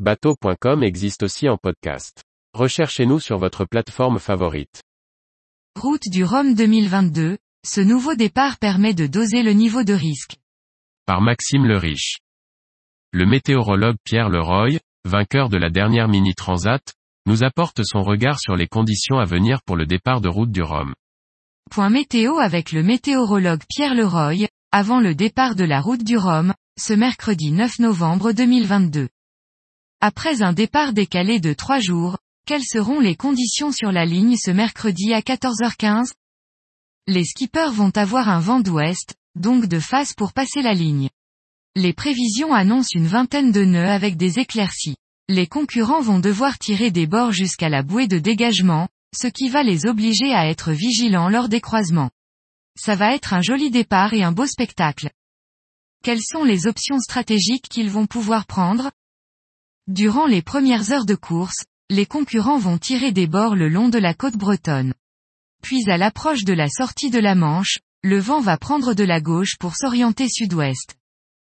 Bateau.com existe aussi en podcast. Recherchez-nous sur votre plateforme favorite. Route du Rhum 2022, ce nouveau départ permet de doser le niveau de risque. Par Maxime le Riche. Le météorologue Pierre Leroy, vainqueur de la dernière Mini Transat, nous apporte son regard sur les conditions à venir pour le départ de route du Rhum. Point météo avec le météorologue Pierre Leroy, avant le départ de la route du Rhum, ce mercredi 9 novembre 2022. Après un départ décalé de trois jours, quelles seront les conditions sur la ligne ce mercredi à 14h15 Les skippers vont avoir un vent d'ouest, donc de face pour passer la ligne. Les prévisions annoncent une vingtaine de nœuds avec des éclaircies. Les concurrents vont devoir tirer des bords jusqu'à la bouée de dégagement, ce qui va les obliger à être vigilants lors des croisements. Ça va être un joli départ et un beau spectacle. Quelles sont les options stratégiques qu'ils vont pouvoir prendre? Durant les premières heures de course, les concurrents vont tirer des bords le long de la côte bretonne. Puis à l'approche de la sortie de la Manche, le vent va prendre de la gauche pour s'orienter sud-ouest.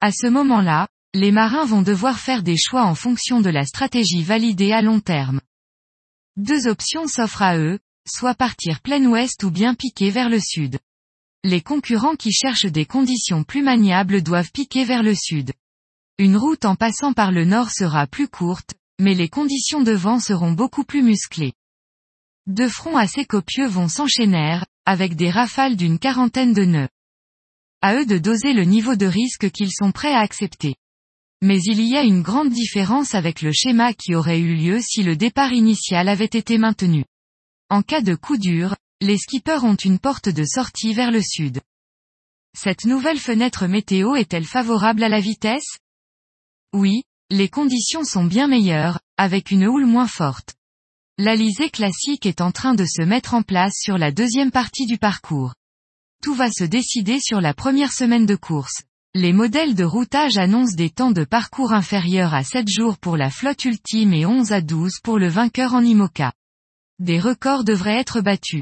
À ce moment-là, les marins vont devoir faire des choix en fonction de la stratégie validée à long terme. Deux options s'offrent à eux, soit partir plein ouest ou bien piquer vers le sud. Les concurrents qui cherchent des conditions plus maniables doivent piquer vers le sud. Une route en passant par le nord sera plus courte, mais les conditions de vent seront beaucoup plus musclées. Deux fronts assez copieux vont s'enchaîner, avec des rafales d'une quarantaine de nœuds. À eux de doser le niveau de risque qu'ils sont prêts à accepter. Mais il y a une grande différence avec le schéma qui aurait eu lieu si le départ initial avait été maintenu. En cas de coup dur, les skippers ont une porte de sortie vers le sud. Cette nouvelle fenêtre météo est-elle favorable à la vitesse? Oui, les conditions sont bien meilleures, avec une houle moins forte. L'alizé classique est en train de se mettre en place sur la deuxième partie du parcours. Tout va se décider sur la première semaine de course. Les modèles de routage annoncent des temps de parcours inférieurs à 7 jours pour la flotte ultime et 11 à 12 pour le vainqueur en IMOCA. Des records devraient être battus.